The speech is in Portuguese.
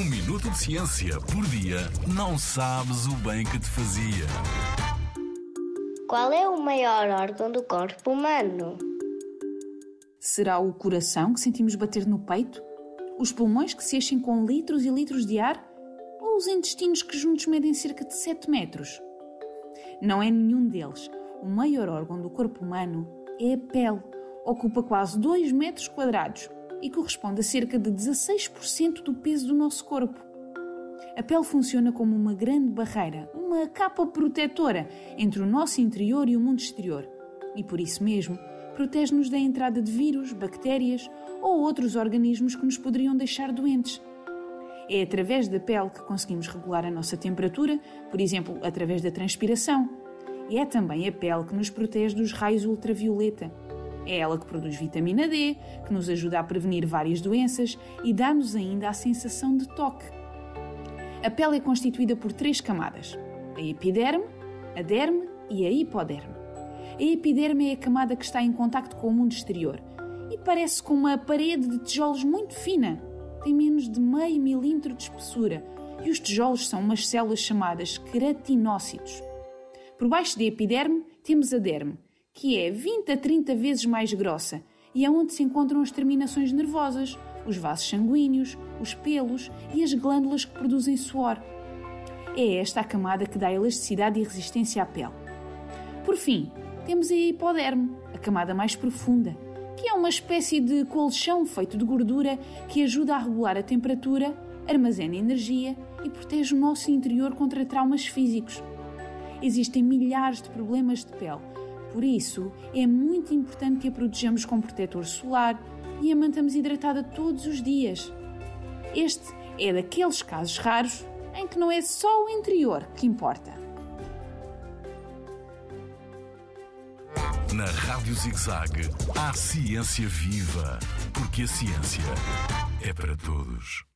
Um minuto de ciência por dia não sabes o bem que te fazia. Qual é o maior órgão do corpo humano? Será o coração que sentimos bater no peito? Os pulmões que se enchem com litros e litros de ar? Ou os intestinos que juntos medem cerca de 7 metros? Não é nenhum deles. O maior órgão do corpo humano é a pele. Ocupa quase 2 metros quadrados e corresponde a cerca de 16% do peso do nosso corpo. A pele funciona como uma grande barreira, uma capa protetora entre o nosso interior e o mundo exterior. E por isso mesmo, protege-nos da entrada de vírus, bactérias ou outros organismos que nos poderiam deixar doentes. É através da pele que conseguimos regular a nossa temperatura, por exemplo, através da transpiração. E é também a pele que nos protege dos raios ultravioleta. É ela que produz vitamina D, que nos ajuda a prevenir várias doenças e dá-nos ainda a sensação de toque. A pele é constituída por três camadas: a epiderme, a derme e a hipoderme. A epiderme é a camada que está em contacto com o mundo exterior e parece com uma parede de tijolos muito fina. Tem menos de meio milímetro de espessura e os tijolos são umas células chamadas queratinócitos. Por baixo da epiderme temos a derme, que é 20 a 30 vezes mais grossa e é onde se encontram as terminações nervosas, os vasos sanguíneos, os pelos e as glândulas que produzem suor. É esta a camada que dá elasticidade e resistência à pele. Por fim, temos a hipoderme, a camada mais profunda, que é uma espécie de colchão feito de gordura que ajuda a regular a temperatura, armazena energia e protege o nosso interior contra traumas físicos. Existem milhares de problemas de pele por isso, é muito importante que a protejamos com protetor solar e a mantamos hidratada todos os dias. Este é daqueles casos raros em que não é só o interior que importa. Na Rádio ZigZag, há ciência viva, porque a ciência é para todos.